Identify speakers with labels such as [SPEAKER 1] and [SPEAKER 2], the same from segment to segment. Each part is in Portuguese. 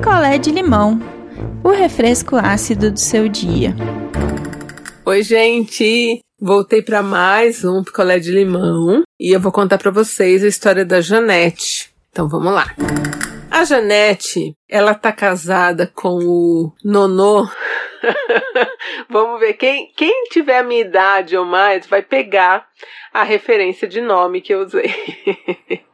[SPEAKER 1] picolé de limão, o refresco ácido do seu dia.
[SPEAKER 2] Oi, gente! Voltei para mais um picolé de limão e eu vou contar para vocês a história da Janete. Então vamos lá. A Janete, ela tá casada com o Nonô. vamos ver quem quem tiver a minha idade ou mais vai pegar a referência de nome que eu usei.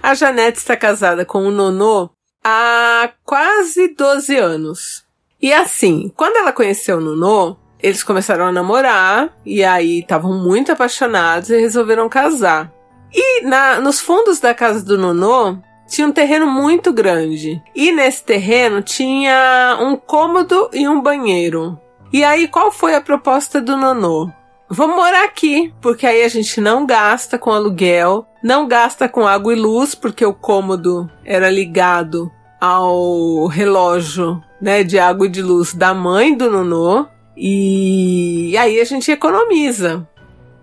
[SPEAKER 2] a Janete está casada com o Nonô há quase 12 anos. E assim, quando ela conheceu o Nonô, eles começaram a namorar e aí estavam muito apaixonados e resolveram casar. E na, nos fundos da casa do Nonô tinha um terreno muito grande. E nesse terreno tinha um cômodo e um banheiro. E aí qual foi a proposta do Nonô? Vamos morar aqui, porque aí a gente não gasta com aluguel, não gasta com água e luz, porque o cômodo era ligado ao relógio né, de água e de luz da mãe do Nonô. E aí a gente economiza.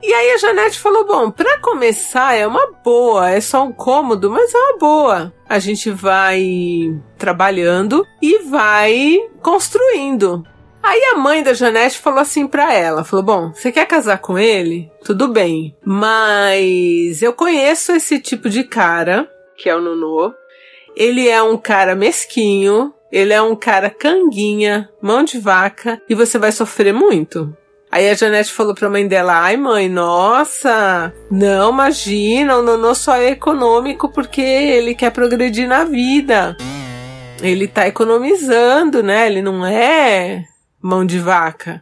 [SPEAKER 2] E aí a Janete falou: bom, para começar é uma boa, é só um cômodo, mas é uma boa. A gente vai trabalhando e vai construindo. Aí a mãe da Janete falou assim para ela, falou: "Bom, você quer casar com ele? Tudo bem, mas eu conheço esse tipo de cara, que é o Nunô. Ele é um cara mesquinho, ele é um cara canguinha, mão de vaca, e você vai sofrer muito. Aí a Janete falou pra mãe dela: Ai, mãe, nossa, não, imagina, o Nonô só é econômico porque ele quer progredir na vida. Ele tá economizando, né? Ele não é mão de vaca.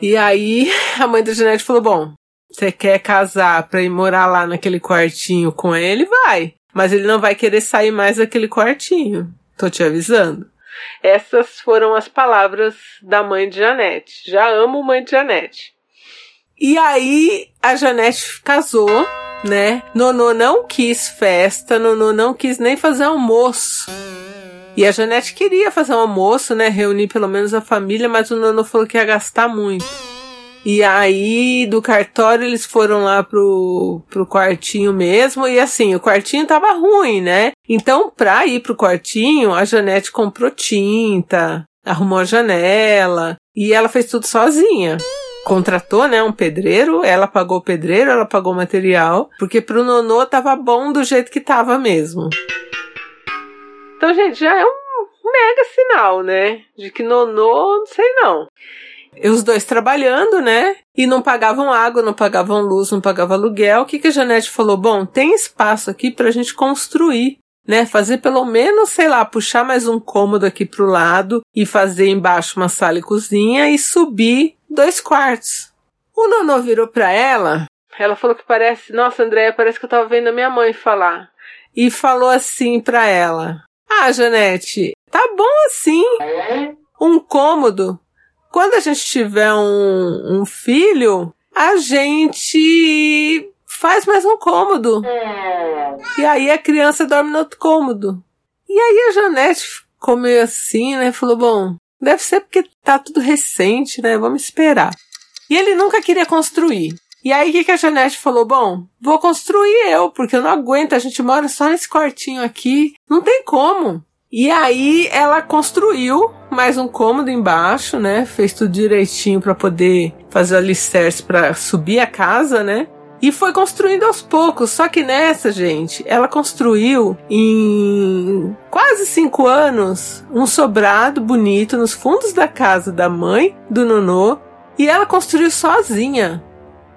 [SPEAKER 2] E aí a mãe da Janete falou: Bom, você quer casar pra ir morar lá naquele quartinho com ele? Vai. Mas ele não vai querer sair mais daquele quartinho. Tô te avisando. Essas foram as palavras da mãe de Janete. Já amo mãe de Janete. E aí a Janete casou, né? Nonô não quis festa, Nonô não quis nem fazer almoço. E a Janete queria fazer um almoço, né? Reunir pelo menos a família, mas o Nonô falou que ia gastar muito. E aí, do cartório, eles foram lá pro, pro quartinho mesmo. E assim, o quartinho tava ruim, né? Então, pra ir pro quartinho, a Janete comprou tinta, arrumou a janela. E ela fez tudo sozinha. Contratou, né, um pedreiro, ela pagou o pedreiro, ela pagou o material, porque pro nonô tava bom do jeito que tava mesmo. Então, gente, já é um mega sinal, né? De que nonô, não sei não. E os dois trabalhando, né? E não pagavam água, não pagavam luz, não pagavam aluguel. O que, que a Janete falou? Bom, tem espaço aqui pra gente construir, né? Fazer pelo menos, sei lá, puxar mais um cômodo aqui pro lado e fazer embaixo uma sala e cozinha e subir dois quartos. O Nonô virou pra ela, ela falou que parece, nossa, Andréia, parece que eu tava vendo a minha mãe falar. E falou assim pra ela: Ah, Janete, tá bom assim. Um cômodo quando a gente tiver um, um filho, a gente faz mais um cômodo. E aí a criança dorme no outro cômodo. E aí a Janete ficou meio assim, né? Falou: bom, deve ser porque tá tudo recente, né? Vamos esperar. E ele nunca queria construir. E aí o que, que a Janete falou? Bom, vou construir eu, porque eu não aguento, a gente mora só nesse quartinho aqui. Não tem como. E aí ela construiu mais um cômodo embaixo, né? Fez tudo direitinho para poder fazer o alicerce para subir a casa, né? E foi construindo aos poucos. Só que nessa, gente, ela construiu em quase cinco anos um sobrado bonito nos fundos da casa da mãe do Nonô. E ela construiu sozinha.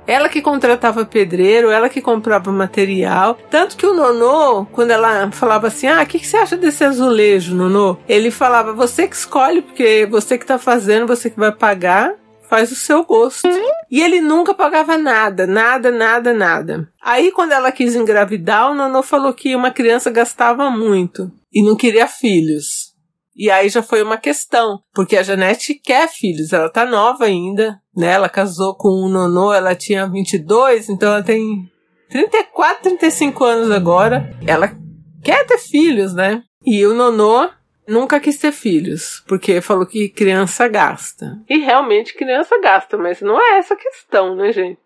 [SPEAKER 2] Ela que contratava pedreiro, ela que comprava material. Tanto que o Nonô, quando ela falava assim: Ah, o que, que você acha desse azulejo, Nonô? Ele falava: Você que escolhe, porque você que tá fazendo, você que vai pagar faz o seu gosto. E ele nunca pagava nada, nada, nada, nada. Aí, quando ela quis engravidar, o Nonô falou que uma criança gastava muito e não queria filhos. E aí já foi uma questão, porque a Janete quer filhos, ela tá nova ainda, né? Ela casou com o Nonô, ela tinha 22, então ela tem 34, 35 anos agora. Ela quer ter filhos, né? E o Nonô nunca quis ter filhos, porque falou que criança gasta. E realmente criança gasta, mas não é essa a questão, né, gente?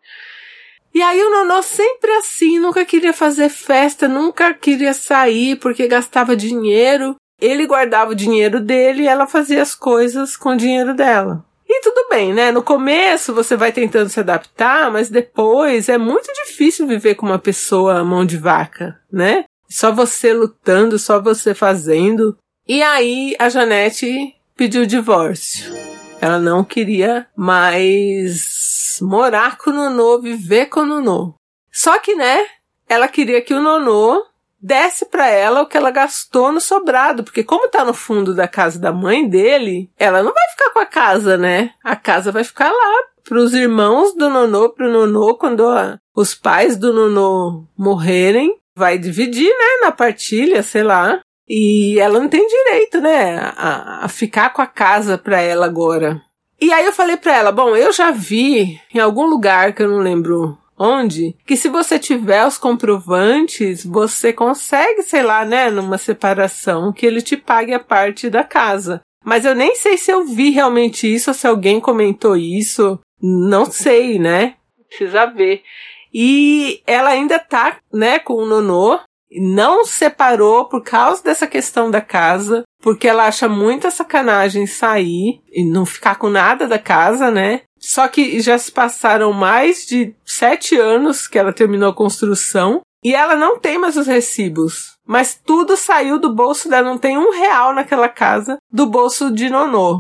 [SPEAKER 2] E aí o Nonô sempre assim, nunca queria fazer festa, nunca queria sair porque gastava dinheiro. Ele guardava o dinheiro dele e ela fazia as coisas com o dinheiro dela. E tudo bem, né? No começo você vai tentando se adaptar, mas depois é muito difícil viver com uma pessoa mão de vaca, né? Só você lutando, só você fazendo. E aí a Janete pediu divórcio. Ela não queria mais morar com o Nonô, viver com o Nonô. Só que, né, ela queria que o Nonô desse para ela o que ela gastou no sobrado, porque como tá no fundo da casa da mãe dele, ela não vai ficar com a casa, né? A casa vai ficar lá pros irmãos do Nonô, pro Nonô, quando a, os pais do Nonô morrerem, vai dividir, né, na partilha, sei lá. E ela não tem direito, né, a, a ficar com a casa pra ela agora. E aí eu falei pra ela, bom, eu já vi em algum lugar que eu não lembro onde, que se você tiver os comprovantes, você consegue, sei lá, né, numa separação, que ele te pague a parte da casa. Mas eu nem sei se eu vi realmente isso ou se alguém comentou isso. Não sei, né? Precisa ver. E ela ainda tá, né, com o Nonô não separou por causa dessa questão da casa, porque ela acha muita sacanagem sair e não ficar com nada da casa, né? Só que já se passaram mais de sete anos que ela terminou a construção e ela não tem mais os recibos. Mas tudo saiu do bolso dela, não tem um real naquela casa do bolso de Nonô.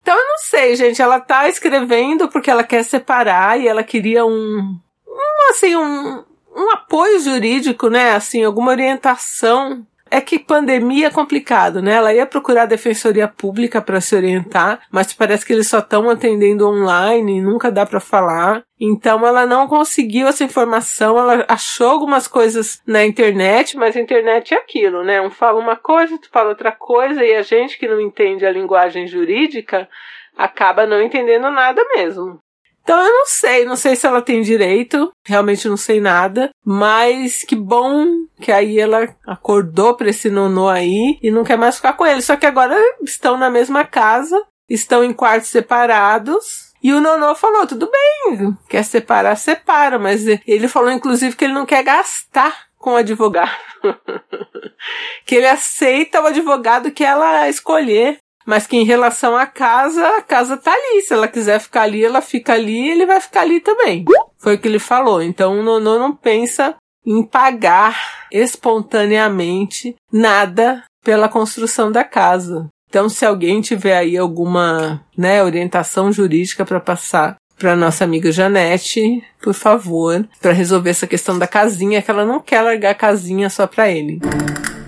[SPEAKER 2] Então eu não sei, gente. Ela tá escrevendo porque ela quer separar e ela queria um. um assim, um, um apoio jurídico, né? Assim, alguma orientação. É que pandemia é complicado, né? Ela ia procurar a defensoria pública para se orientar, mas parece que eles só estão atendendo online, nunca dá para falar. Então ela não conseguiu essa informação, ela achou algumas coisas na internet, mas a internet é aquilo, né? Um fala uma coisa, tu fala outra coisa, e a gente que não entende a linguagem jurídica acaba não entendendo nada mesmo. Então eu não sei, não sei se ela tem direito, realmente não sei nada, mas que bom que aí ela acordou pra esse nonô aí e não quer mais ficar com ele. Só que agora estão na mesma casa, estão em quartos separados. E o Nonô falou: tudo bem, quer separar, separa, mas ele falou inclusive que ele não quer gastar com o advogado. que ele aceita o advogado que ela escolher. Mas que em relação à casa, a casa tá ali. Se ela quiser ficar ali, ela fica ali e ele vai ficar ali também. Foi o que ele falou. Então o Nonô não pensa em pagar espontaneamente nada pela construção da casa. Então, se alguém tiver aí alguma né, orientação jurídica para passar para nossa amiga Janete, por favor, para resolver essa questão da casinha, que ela não quer largar a casinha só para ele.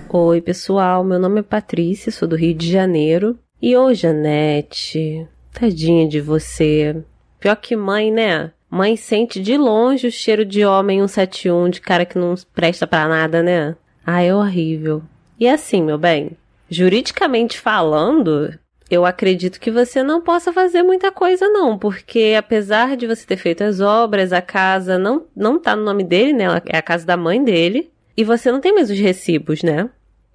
[SPEAKER 3] Oi, pessoal. Meu nome é Patrícia, sou do Rio de Janeiro. E ô, Janete, tadinha de você. Pior que mãe, né? Mãe sente de longe o cheiro de homem 171, de cara que não presta para nada, né? Ah, é horrível. E assim, meu bem, juridicamente falando, eu acredito que você não possa fazer muita coisa não, porque apesar de você ter feito as obras, a casa não não tá no nome dele, né? É a casa da mãe dele, e você não tem mais os recibos, né?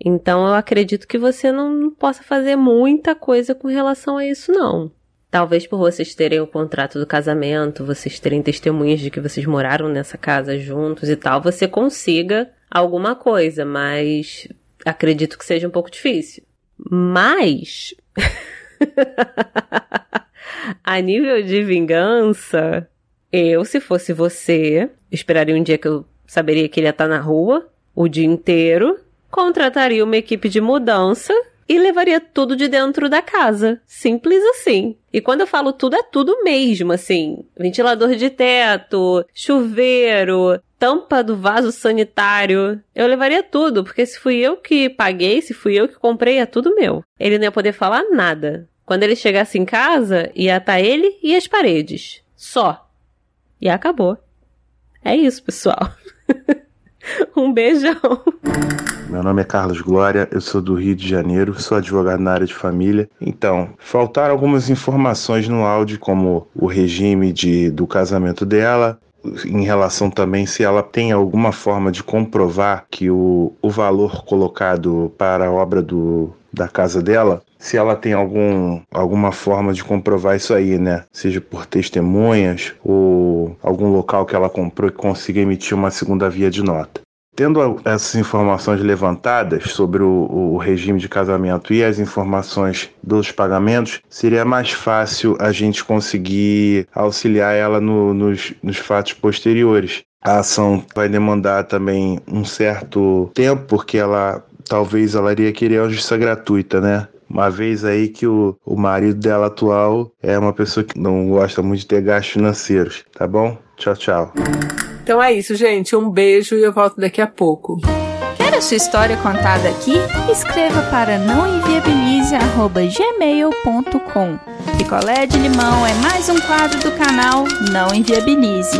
[SPEAKER 3] Então eu acredito que você não possa fazer muita coisa com relação a isso, não. Talvez por vocês terem o contrato do casamento, vocês terem testemunhas de que vocês moraram nessa casa juntos e tal, você consiga alguma coisa, mas acredito que seja um pouco difícil. Mas. a nível de vingança, eu, se fosse você, esperaria um dia que eu saberia que ele ia estar na rua o dia inteiro contrataria uma equipe de mudança e levaria tudo de dentro da casa. Simples assim. E quando eu falo tudo, é tudo mesmo, assim. Ventilador de teto, chuveiro, tampa do vaso sanitário. Eu levaria tudo, porque se fui eu que paguei, se fui eu que comprei, é tudo meu. Ele não ia poder falar nada. Quando ele chegasse em casa, ia estar ele e as paredes. Só. E acabou. É isso, pessoal. um beijão.
[SPEAKER 4] Meu nome é Carlos Glória, eu sou do Rio de Janeiro, sou advogado na área de família. Então, faltaram algumas informações no áudio, como o regime de, do casamento dela, em relação também se ela tem alguma forma de comprovar que o, o valor colocado para a obra do, da casa dela, se ela tem algum, alguma forma de comprovar isso aí, né? Seja por testemunhas ou algum local que ela comprou que consiga emitir uma segunda via de nota. Tendo essas informações levantadas sobre o, o, regime de casamento e as informações dos pagamentos, seria mais fácil a gente conseguir auxiliar ela no, nos, nos fatos posteriores. A ação vai demandar também um certo tempo, porque ela talvez ela iria querer a justiça gratuita, né? Uma vez aí que o, o marido dela atual é uma pessoa que não gosta muito de ter gastos financeiros, tá bom? Tchau, tchau.
[SPEAKER 2] Então é isso, gente. Um beijo e eu volto daqui a pouco.
[SPEAKER 1] Quer a sua história contada aqui? Escreva para nãoenviabilize.gmail.com Picolé de limão é mais um quadro do canal Não Enviabilize.